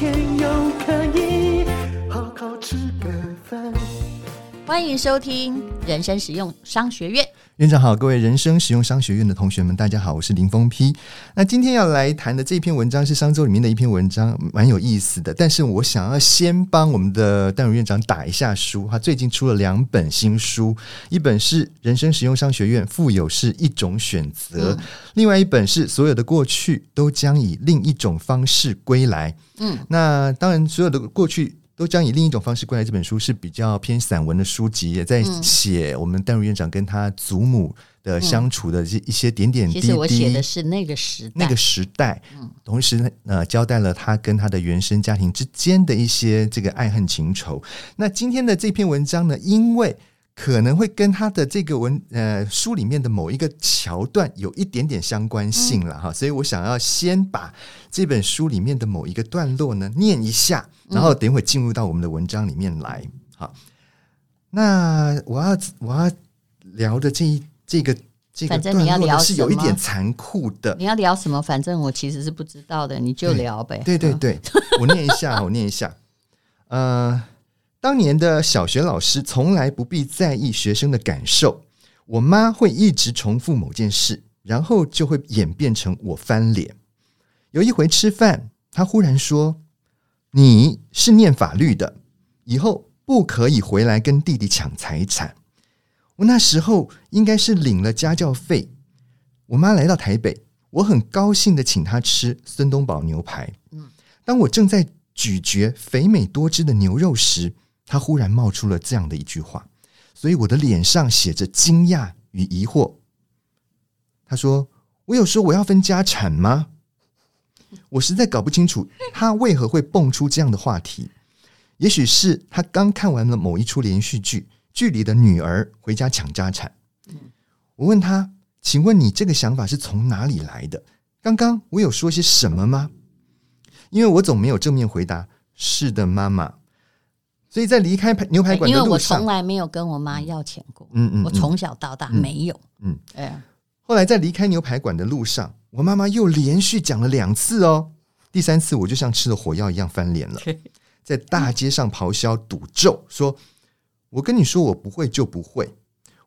天又可以好好吃个饭。欢迎收听人生实用商学院。院长好，各位人生实用商学院的同学们，大家好，我是林峰批。那今天要来谈的这篇文章是商周里面的一篇文章，蛮有意思的。但是我想要先帮我们的淡如院长打一下书，他最近出了两本新书，一本是《人生实用商学院》，富有是一种选择；嗯、另外一本是《所有的过去都将以另一种方式归来》。嗯，那当然，所有的过去。都将以另一种方式归来。这本书是比较偏散文的书籍，也在写我们戴如院长跟他祖母的相处的一些点点滴滴。其实我写的是那个时代，那个时代，同时呃交代了他跟他的原生家庭之间的一些这个爱恨情仇。那今天的这篇文章呢，因为可能会跟他的这个文呃书里面的某一个桥段有一点点相关性了哈，所以我想要先把这本书里面的某一个段落呢念一下。然后等会进入到我们的文章里面来，好，那我要我要聊的这一这个这个，反正你要聊是有一点残酷的。你要聊什么？反正我其实是不知道的，你就聊呗。对对对，对，我念一下，我念一下。呃，当年的小学老师从来不必在意学生的感受，我妈会一直重复某件事，然后就会演变成我翻脸。有一回吃饭，她忽然说。你是念法律的，以后不可以回来跟弟弟抢财产。我那时候应该是领了家教费。我妈来到台北，我很高兴的请她吃孙东宝牛排。当我正在咀嚼肥美多汁的牛肉时，他忽然冒出了这样的一句话，所以我的脸上写着惊讶与疑惑。他说：“我有说我要分家产吗？”我实在搞不清楚他为何会蹦出这样的话题。也许是他刚看完了某一出连续剧，剧里的女儿回家抢家产。我问他：“请问你这个想法是从哪里来的？刚刚我有说些什么吗？”因为我总没有正面回答“是的，妈妈”。所以在离开牛排馆的路上，因为我从来没有跟我妈要钱过。嗯嗯，我从小到大没有。嗯，哎。后来在离开牛排馆的路上，我妈妈又连续讲了两次哦。第三次我就像吃了火药一样翻脸了，在大街上咆哮赌咒，说：“我跟你说，我不会就不会。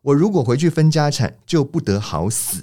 我如果回去分家产，就不得好死。”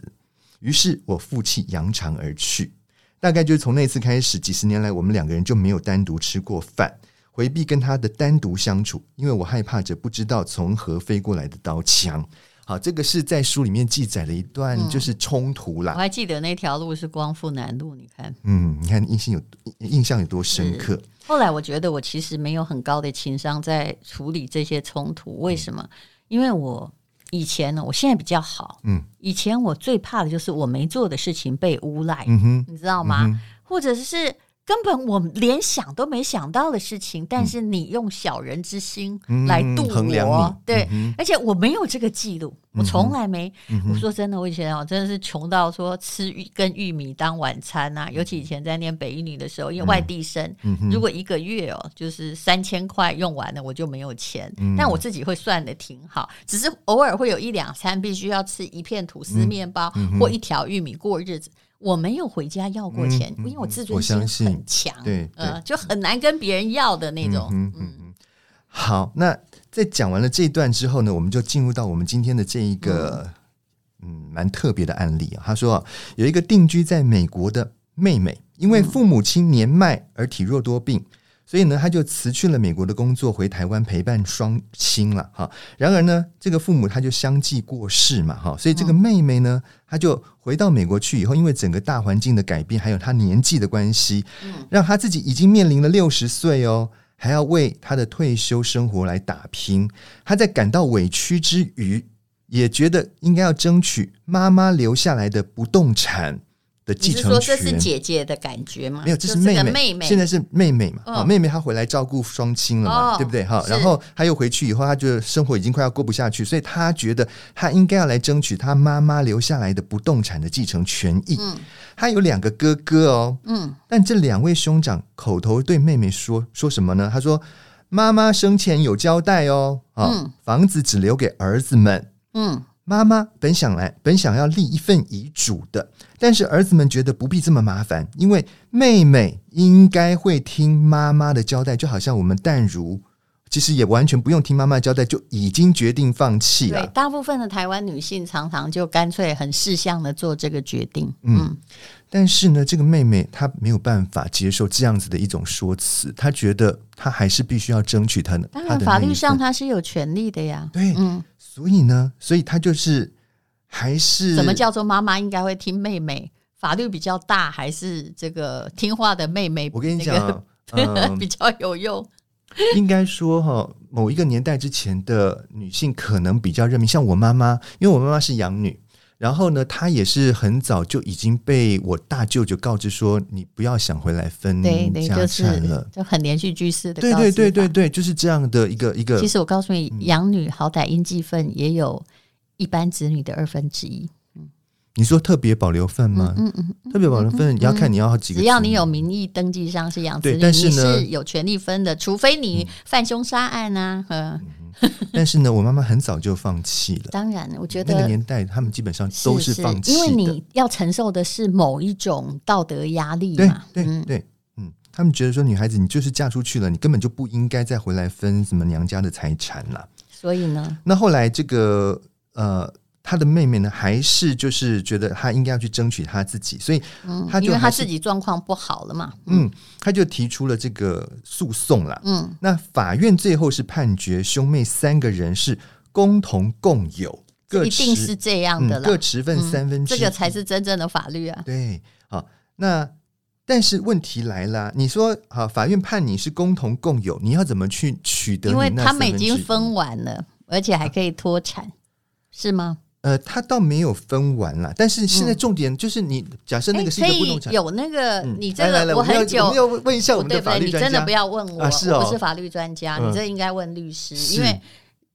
于是，我负气扬长而去。大概就是从那次开始，几十年来，我们两个人就没有单独吃过饭，回避跟他的单独相处，因为我害怕着不知道从何飞过来的刀枪。好，这个是在书里面记载了一段，就是冲突啦。我还记得那条路是光复南路，你看，嗯，你看印象有印象有多深刻。后来我觉得我其实没有很高的情商在处理这些冲突，为什么？因为我以前呢，我现在比较好，嗯，以前我最怕的就是我没做的事情被诬赖，嗯哼，你知道吗？嗯、或者是。根本我连想都没想到的事情，但是你用小人之心来度我，嗯、对，嗯、而且我没有这个记录，嗯、我从来没。嗯、我说真的，我以前哦，真的是穷到说吃玉跟玉米当晚餐呐、啊。尤其以前在念北一女的时候，因为外地生，嗯、如果一个月哦，就是三千块用完了，我就没有钱。嗯、但我自己会算的挺好，只是偶尔会有一两餐必须要吃一片吐司面包、嗯、或一条玉米过日子。我没有回家要过钱，嗯、因为我自尊心很强，对，呃，就很难跟别人要的那种。嗯嗯嗯。好，那在讲完了这一段之后呢，我们就进入到我们今天的这一个嗯蛮特别的案例啊。他说啊，有一个定居在美国的妹妹，因为父母亲年迈而体弱多病。所以呢，他就辞去了美国的工作，回台湾陪伴双亲了哈。然而呢，这个父母他就相继过世嘛哈。所以这个妹妹呢，她就回到美国去以后，因为整个大环境的改变，还有她年纪的关系，让她自己已经面临了六十岁哦，还要为她的退休生活来打拼。她在感到委屈之余，也觉得应该要争取妈妈留下来的不动产。的继承权。说这是姐姐的感觉吗？没有，这是妹妹。妹妹现在是妹妹嘛？啊、哦，妹妹她回来照顾双亲了嘛？哦、对不对？哈，然后她又回去以后，她就生活已经快要过不下去，所以她觉得她应该要来争取她妈妈留下来的不动产的继承权益。嗯，她有两个哥哥哦。嗯，但这两位兄长口头对妹妹说说什么呢？他说：“妈妈生前有交代哦，啊、嗯，房子只留给儿子们。”嗯。妈妈本想来，本想要立一份遗嘱的，但是儿子们觉得不必这么麻烦，因为妹妹应该会听妈妈的交代，就好像我们淡如其实也完全不用听妈妈交代，就已经决定放弃了。对，大部分的台湾女性常常就干脆很事项的做这个决定。嗯，嗯，但是呢，这个妹妹她没有办法接受这样子的一种说辞，她觉得她还是必须要争取她的。当然，法律上她是有权利的呀。对，嗯。所以呢，所以她就是还是什么叫做妈妈应该会听妹妹？法律比较大，还是这个听话的妹妹？我跟你讲，嗯、比较有用。应该说哈，某一个年代之前的女性可能比较认命，像我妈妈，因为我妈妈是养女。然后呢，他也是很早就已经被我大舅舅告知说，你不要想回来分家产了，就很连续剧式的。对对对对对，就是这样的一个一个。其实我告诉你，养女好歹应继分也有一般子女的二分之一。你说特别保留份吗？嗯嗯，特别保留份你要看你要几个。只要你有名义登记上是养子女，但是呢，你是有权利分的，除非你犯凶杀案啊。嗯。但是呢，我妈妈很早就放弃了。当然，我觉得那个年代他们基本上都是放弃的，因为你要承受的是某一种道德压力嘛。对对对，嗯，他们觉得说女孩子你就是嫁出去了，你根本就不应该再回来分什么娘家的财产了。所以呢，那后来这个呃。他的妹妹呢，还是就是觉得他应该要去争取他自己，所以他就因为他自己状况不好了嘛，嗯，他就提出了这个诉讼了，嗯，那法院最后是判决兄妹三个人是共同共有，各一定是这样的了，各持份三分之一，这个才是真正的法律啊。对，好，那但是问题来了，你说好，法院判你是共同共有，你要怎么去取得？因为他们已经分完了，而且还可以脱产，啊、是吗？呃，他倒没有分完了，但是现在重点就是你假设那个是一个不动产，有那个你这个我很久，我要问一下我们的法律专家，你真的不要问我，我不是法律专家，你这应该问律师，因为。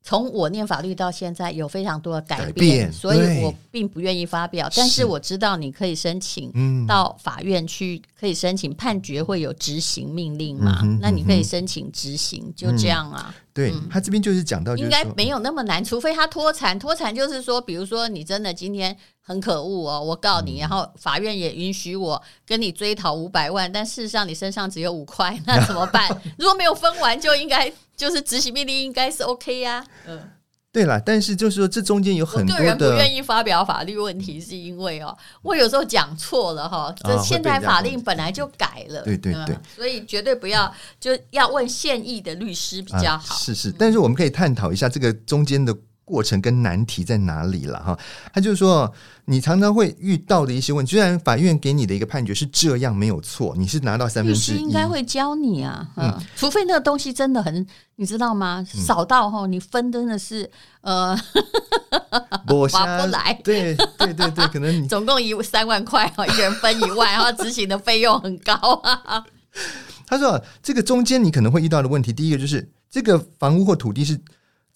从我念法律到现在，有非常多的改变，改变，所以我并不愿意发表。但是我知道你可以申请到法院去，可以申请判决会有执行命令嘛？嗯、那你可以申请执行，嗯、就这样啊。对、嗯、他这边就是讲到，应该没有那么难，除非他脱产。脱产就是说，比如说你真的今天很可恶哦，我告你，然后法院也允许我跟你追讨五百万，但事实上你身上只有五块，那怎么办？如果没有分完，就应该。就是执行命令应该是 OK 呀、啊，嗯，对啦，但是就是说这中间有很多的，我个人不愿意发表法律问题，是因为哦，我有时候讲错了哈，这现在法令本来就改了，对对对，所以绝对不要就要问现役的律师比较好，啊、是是，但是我们可以探讨一下这个中间的。过程跟难题在哪里了哈？他就是说，你常常会遇到的一些问题。虽然法院给你的一个判决是这样没有错，你是拿到三分之一，应该会教你啊。嗯，除非那个东西真的很，你知道吗？少到哈，你分真的是呃，划不来。对对对对，可能你 总共一三万块哈，一人分一万，然后执行的费用很高啊。他说，这个中间你可能会遇到的问题，第一个就是这个房屋或土地是。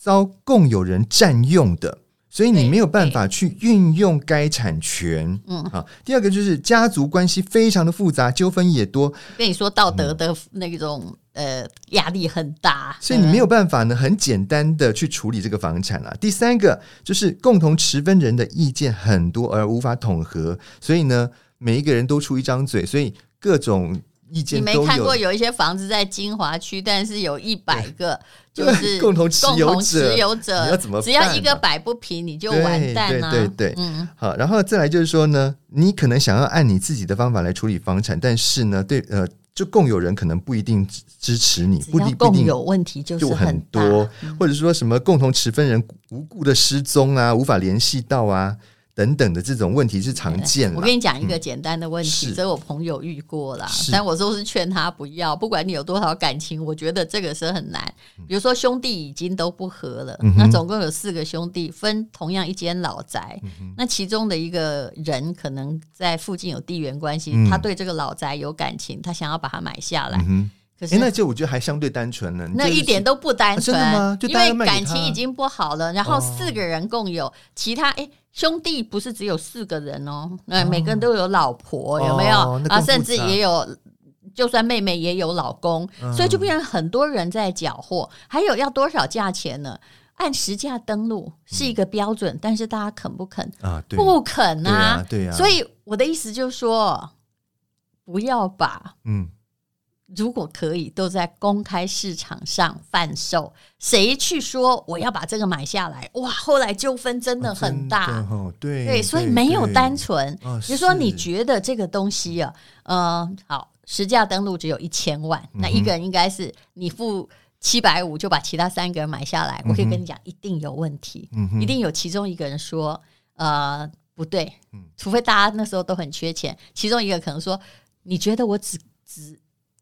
遭共有人占用的，所以你没有办法去运用该产权。嗯，好。第二个就是家族关系非常的复杂，纠纷也多。跟你说道德的那种、嗯、呃压力很大，所以你没有办法呢很简单的去处理这个房产了。第三个就是共同持分人的意见很多而无法统合，所以呢每一个人都出一张嘴，所以各种。你没看过有一些房子在金华区，但是有一百个 就是共同持有者，持有者你要怎么办？只要一个摆不平，你就完蛋了。对对对，嗯，好，然后再来就是说呢，你可能想要按你自己的方法来处理房产，但是呢，对呃，就共有人可能不一定支持你，不一定有问题就是就很多，或者说什么共同持分人无故的失踪啊，无法联系到啊。等等的这种问题是常见的。我跟你讲一个简单的问题，这、嗯、我朋友遇过了，但我都是劝他不要。不管你有多少感情，我觉得这个是很难。比如说兄弟已经都不和了，嗯、那总共有四个兄弟分同样一间老宅，嗯、那其中的一个人可能在附近有地缘关系，嗯、他对这个老宅有感情，他想要把它买下来。那就我觉得还相对单纯呢。那一点都不单纯，啊、因为感情已经不好了。然后四个人共有，哦、其他哎兄弟不是只有四个人哦，那、哦、每个人都有老婆，有没有？哦、啊，甚至也有，就算妹妹也有老公，嗯、所以就变成很多人在缴获。还有要多少价钱呢？按实价登录是一个标准，嗯、但是大家肯不肯啊？不肯啊，对啊。所以我的意思就是说，不要把嗯。如果可以，都在公开市场上贩售。谁去说我要把这个买下来？哇，后来纠纷真的很大。对对，所以没有单纯。比如说，你觉得这个东西啊，呃，好，实价登录只有一千万，嗯、那一个人应该是你付七百五就把其他三个人买下来。嗯、我可以跟你讲，一定有问题，嗯、一定有其中一个人说，呃，不对，除非大家那时候都很缺钱，其中一个可能说，你觉得我只只。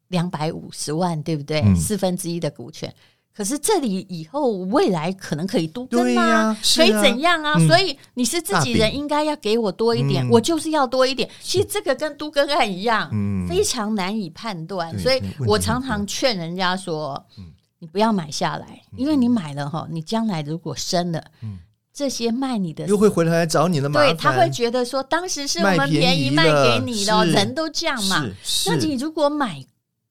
两百五十万，对不对？嗯、四分之一的股权，可是这里以后未来可能可以都更吗？啊啊、可以怎样啊？嗯、所以你是自己人，应该要给我多一点，嗯、我就是要多一点。其实这个跟都更案一样，嗯、非常难以判断。所以我常常劝人家说：“嗯、你不要买下来，因为你买了哈，你将来如果生了。嗯”这些卖你的又会回来找你的嘛？对，他会觉得说，当时是我们便宜卖给你的，人都这样嘛。那你如果买。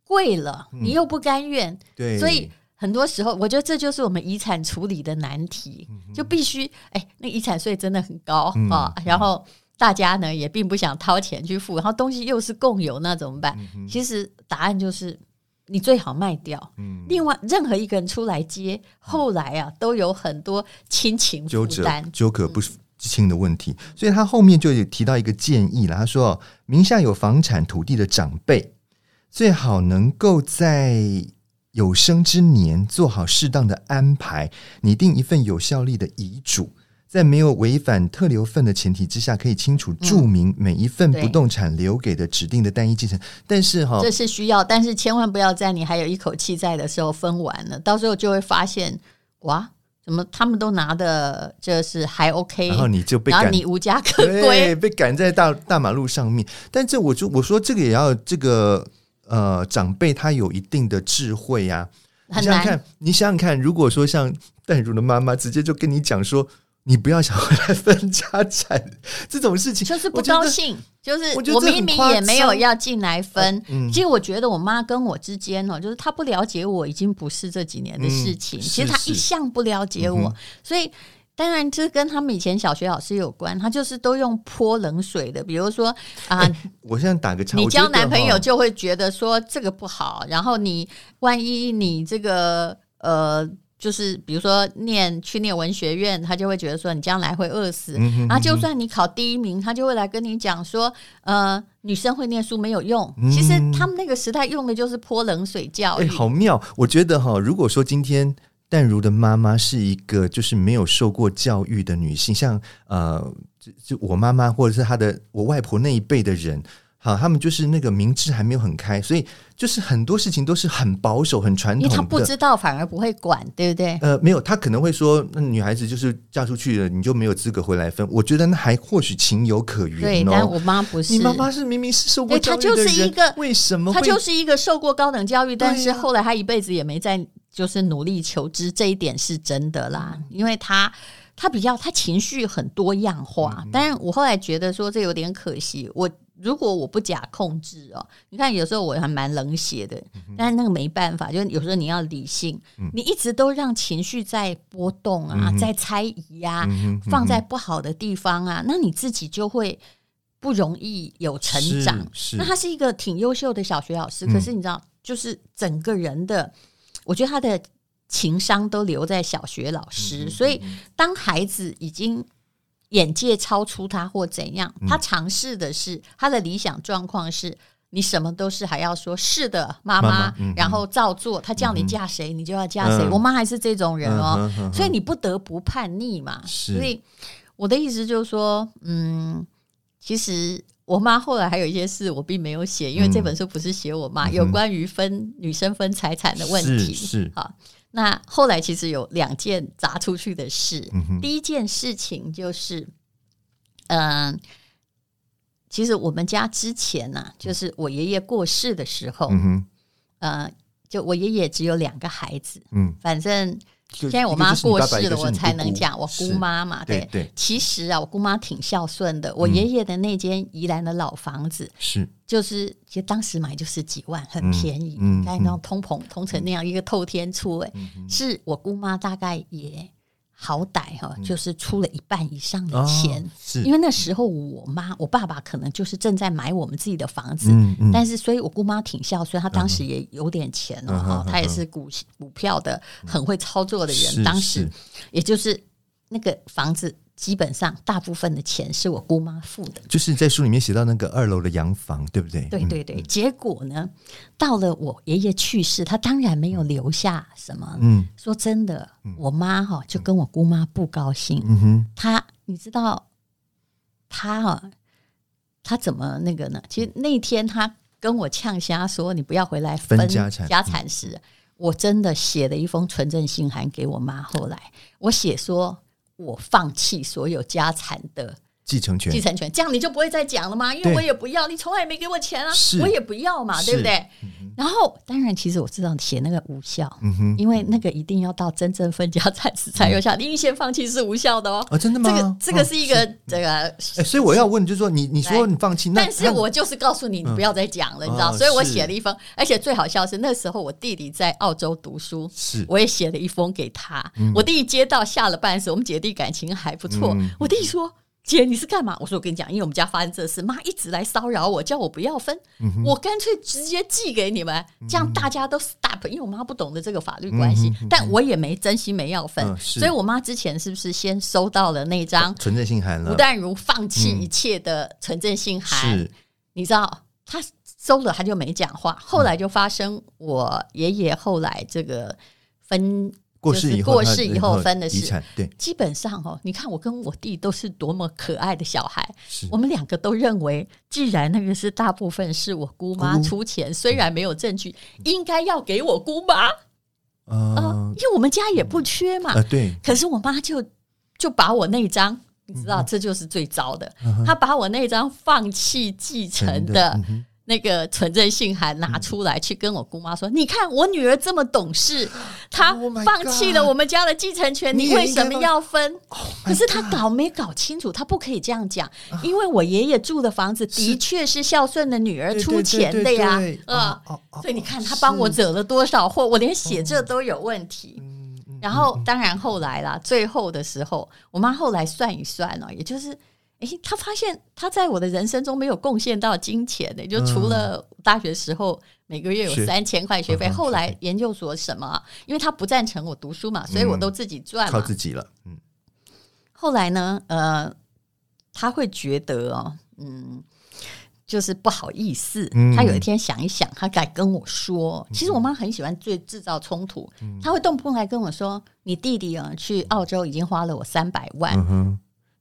贵了，你又不甘愿，嗯、对，所以很多时候，我觉得这就是我们遗产处理的难题，嗯、就必须，哎，那遗产税真的很高、嗯、啊，然后大家呢也并不想掏钱去付，然后东西又是共有，那怎么办？嗯、其实答案就是你最好卖掉。嗯、另外，任何一个人出来接，后来啊都有很多亲情负担，纠葛不清的问题，嗯、所以他后面就有提到一个建议了，他说名下有房产土地的长辈。最好能够在有生之年做好适当的安排，拟定一份有效力的遗嘱，在没有违反特留份的前提之下，可以清楚注明每一份不动产留给的指定的单一继承。但是哈，这是需要，但是千万不要在你还有一口气在的时候分完了，到时候就会发现哇，怎么他们都拿的就是还 OK，然后你就被赶，然后你无家可归，被赶在大大马路上面。但这我就我说这个也要这个。呃，长辈他有一定的智慧呀、啊。你想想看，你想想看，如果说像淡如的妈妈直接就跟你讲说，你不要想回来分家产这种事情，就是不高兴。就是我明明也没有要进来分。嗯、其实我觉得我妈跟我之间哦，就是她不了解我已经不是这几年的事情。嗯、其实她一向不了解我，嗯、所以。当然，这跟他们以前小学老师有关，他就是都用泼冷水的。比如说啊，欸、我现在打个岔，你交男朋友就会觉得说这个不好，然后你万一你这个呃，就是比如说念去念文学院，他就会觉得说你将来会饿死。嗯、哼哼哼然后就算你考第一名，他就会来跟你讲说，呃，女生会念书没有用。嗯、其实他们那个时代用的就是泼冷水教育，欸、好妙。我觉得哈，如果说今天。淡如的妈妈是一个就是没有受过教育的女性，像呃，就就我妈妈或者是她的我外婆那一辈的人，好，他们就是那个明智还没有很开，所以就是很多事情都是很保守、很传统的。因为她不知道，反而不会管，对不对？呃，没有，她可能会说，那女孩子就是嫁出去了，你就没有资格回来分。我觉得那还或许情有可原哦。对，但我妈不是，你妈妈是明明是受过教育的人，她就是一个为什么？她就是一个受过高等教育，但是后来她一辈子也没在。就是努力求知这一点是真的啦，因为他他比较他情绪很多样化，但是我后来觉得说这有点可惜。我如果我不假控制哦，你看有时候我还蛮冷血的，但是那个没办法，就是有时候你要理性，你一直都让情绪在波动啊，在猜疑呀，放在不好的地方啊，那你自己就会不容易有成长。那他是一个挺优秀的小学老师，可是你知道，就是整个人的。我觉得他的情商都留在小学老师，嗯、所以当孩子已经眼界超出他或怎样，嗯、他尝试的是他的理想状况是，你什么都是还要说是的，妈妈，嗯、然后照做，他叫你嫁谁，嗯、你就要嫁谁。嗯、我妈还是这种人哦，嗯、所以你不得不叛逆嘛。所以我的意思就是说，嗯，其实我妈后来还有一些事我并没有写，因为这本书不是写我妈，嗯、有关于分女生分财产的问题。是，是好，那后来其实有两件砸出去的事。嗯、第一件事情就是，嗯、呃，其实我们家之前呢、啊，就是我爷爷过世的时候，嗯、就我爷爷只有两个孩子，嗯，反正。现在我妈过世了，我才能讲我姑妈嘛。对对，其实啊，我姑妈挺孝顺的。我爷爷的那间宜兰的老房子是，就是其实当时买就是几万，很便宜。嗯，看那种通膨通成那样一个透天厝，哎，是我姑妈大概也。好歹哈，就是出了一半以上的钱，是。因为那时候我妈、我爸爸可能就是正在买我们自己的房子，嗯嗯、但是所以我姑妈挺孝顺，她当时也有点钱了哈，她、嗯、也是股股票的很会操作的人，嗯、当时也就是那个房子。基本上大部分的钱是我姑妈付的，就是在书里面写到那个二楼的洋房，对不对？对对对。嗯、结果呢，到了我爷爷去世，他当然没有留下什么。嗯，说真的，我妈哈就跟我姑妈不高兴。嗯哼，她你知道，她哈，她怎么那个呢？其实那天她跟我呛瞎说：“你不要回来分家产。”家产时，嗯、我真的写了一封存证信函给我妈。后来我写说。我放弃所有家产的继承权，继承权，这样你就不会再讲了吗？因为我也不要，你从来也没给我钱啊，我也不要嘛，对不对？然后，当然，其实我知道写那个无效，嗯因为那个一定要到真正分家产时才有效。你先放弃是无效的哦。啊，真的吗？这个这个是一个这个，所以我要问，就是说，你你说你放弃，但是我就是告诉你，你不要再讲了，你知道？所以我写了一封，而且最好笑是那时候我弟弟在澳洲读书，是我也写了一封给他。我弟弟接到下了班时，我们姐弟感情还不错。我弟弟说。姐，你是干嘛？我说我跟你讲，因为我们家发生这事，妈一直来骚扰我，叫我不要分，嗯、我干脆直接寄给你们，这样大家都 stop。因为我妈不懂得这个法律关系，嗯、但我也没真心没要分，嗯、所以我妈之前是不是先收到了那张存证信函了？吴淡如放弃一切的存证信函，嗯、你知道，她收了，她就没讲话。后来就发生我爷爷后来这个分。过世以后，过世以后分的是，对，基本上哦，你看我跟我弟都是多么可爱的小孩，我们两个都认为，既然那个是大部分是我姑妈出钱，虽然没有证据，应该要给我姑妈，啊，因为我们家也不缺嘛，对。可是我妈就就把我那张，你知道，这就是最糟的，她把我那张放弃继承的。那个存证信函拿出来，去跟我姑妈说：“你看我女儿这么懂事，她放弃了我们家的继承权，你为什么要分？可是她搞没搞清楚，她不可以这样讲，因为我爷爷住的房子的确是孝顺的女儿出钱的呀，啊，所以你看她帮我惹了多少祸，我连写这都有问题。然后当然后来啦，最后的时候，我妈后来算一算哦，也就是。”哎，他发现他在我的人生中没有贡献到金钱的，就除了大学时候每个月有三千块学费，后来研究所什么，因为他不赞成我读书嘛，所以我都自己赚，靠自己了。嗯，后来呢，呃，他会觉得哦，嗯，就是不好意思。他有一天想一想，他敢跟我说，其实我妈很喜欢最制造冲突，他会动不动来跟我说：“你弟弟啊，去澳洲已经花了我三百万。”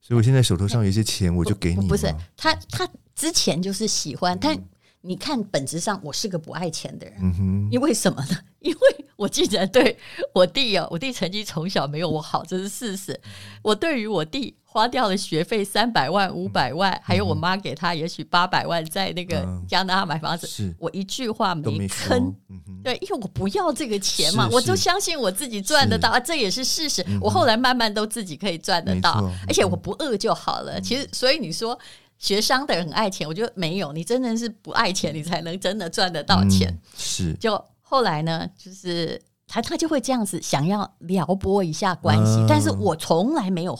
所以我现在手头上有一些钱，我就给你。不是他，他之前就是喜欢，但你看本质上我是个不爱钱的人。嗯哼，因为什么呢？因为我竟然对我弟哦，我弟成绩从小没有我好，这是事实。我对于我弟花掉了学费三百万、五百万，还有我妈给他也许八百万，在那个加拿大买房子，我一句话没吭。对，因为我不要这个钱嘛，我就相信我自己赚得到啊，这也是事实。我后来慢慢都自己可以赚得到，而且我不饿就好了。其实，所以你说学商的人很爱钱，我觉得没有，你真的是不爱钱，你才能真的赚得到钱。是，就后来呢，就是他他就会这样子想要撩拨一下关系，但是我从来没有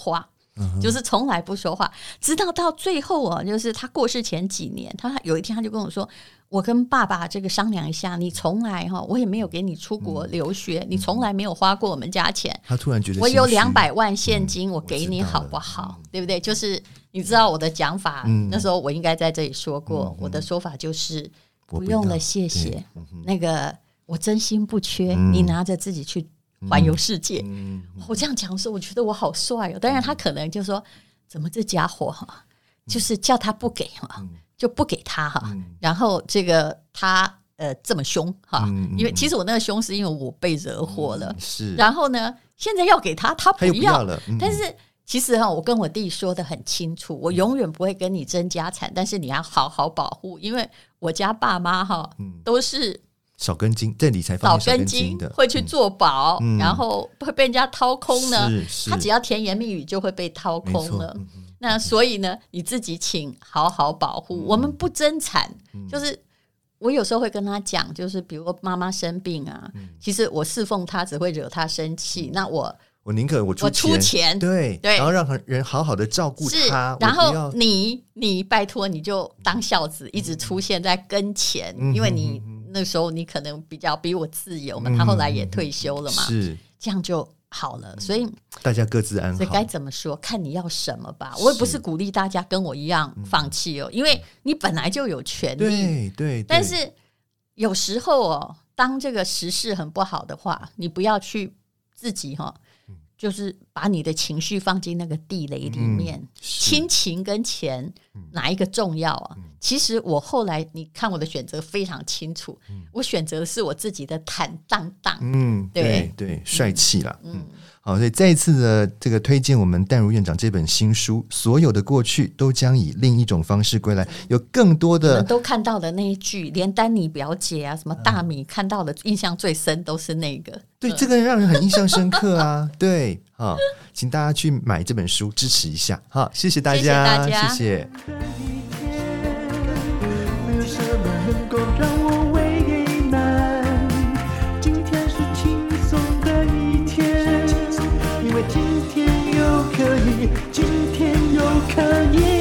话。就是从来不说话，直到到最后哦，就是他过世前几年，他有一天他就跟我说：“我跟爸爸这个商量一下，你从来哈，我也没有给你出国留学，你从来没有花过我们家钱。”他突然觉得我有两百万现金，我给你好不好？对不对？就是你知道我的讲法，那时候我应该在这里说过，我的说法就是不用了，谢谢。那个我真心不缺，你拿着自己去。环游世界，嗯嗯、我这样讲的时候，我觉得我好帅哦。当然，他可能就说：“怎么这家伙哈，就是叫他不给哈，就不给他哈，然后这个他呃这么凶哈，因为其实我那个凶是因为我被惹火了，是，然后呢，现在要给他，他不要。了，但是。其实哈，我跟我弟说的很清楚，我永远不会跟你争家产，但是你要好好保护，因为我家爸妈哈，都是少根筋，在理财方面少根筋的，会去做保，然后会被人家掏空呢。他只要甜言蜜语就会被掏空了。那所以呢，你自己请好好保护。我们不争产，就是我有时候会跟他讲，就是比如妈妈生病啊，其实我侍奉他只会惹他生气。那我。我宁可我出钱，出钱对对，然后让人好好的照顾他。然后你你拜托你就当孝子，一直出现在跟前，因为你那时候你可能比较比我自由嘛。他后来也退休了嘛，是这样就好了。所以大家各自安好。所以该怎么说，看你要什么吧。我也不是鼓励大家跟我一样放弃哦，因为你本来就有权利。对对。但是有时候哦，当这个时事很不好的话，你不要去自己哈。就是把你的情绪放进那个地雷里面，嗯、亲情跟钱哪一个重要啊？嗯、其实我后来你看我的选择非常清楚，嗯、我选择的是我自己的坦荡荡，嗯，对对，帅气了，嗯。嗯好，所以再一次的这个推荐我们淡如院长这本新书，所有的过去都将以另一种方式归来，有更多的都看到的那一句，连丹尼表姐啊，什么大米看到的印象最深都是那个，对，这个让人很印象深刻啊，对，好，请大家去买这本书支持一下，好，谢谢大家，谢谢大家，谢谢。可以今天又可以。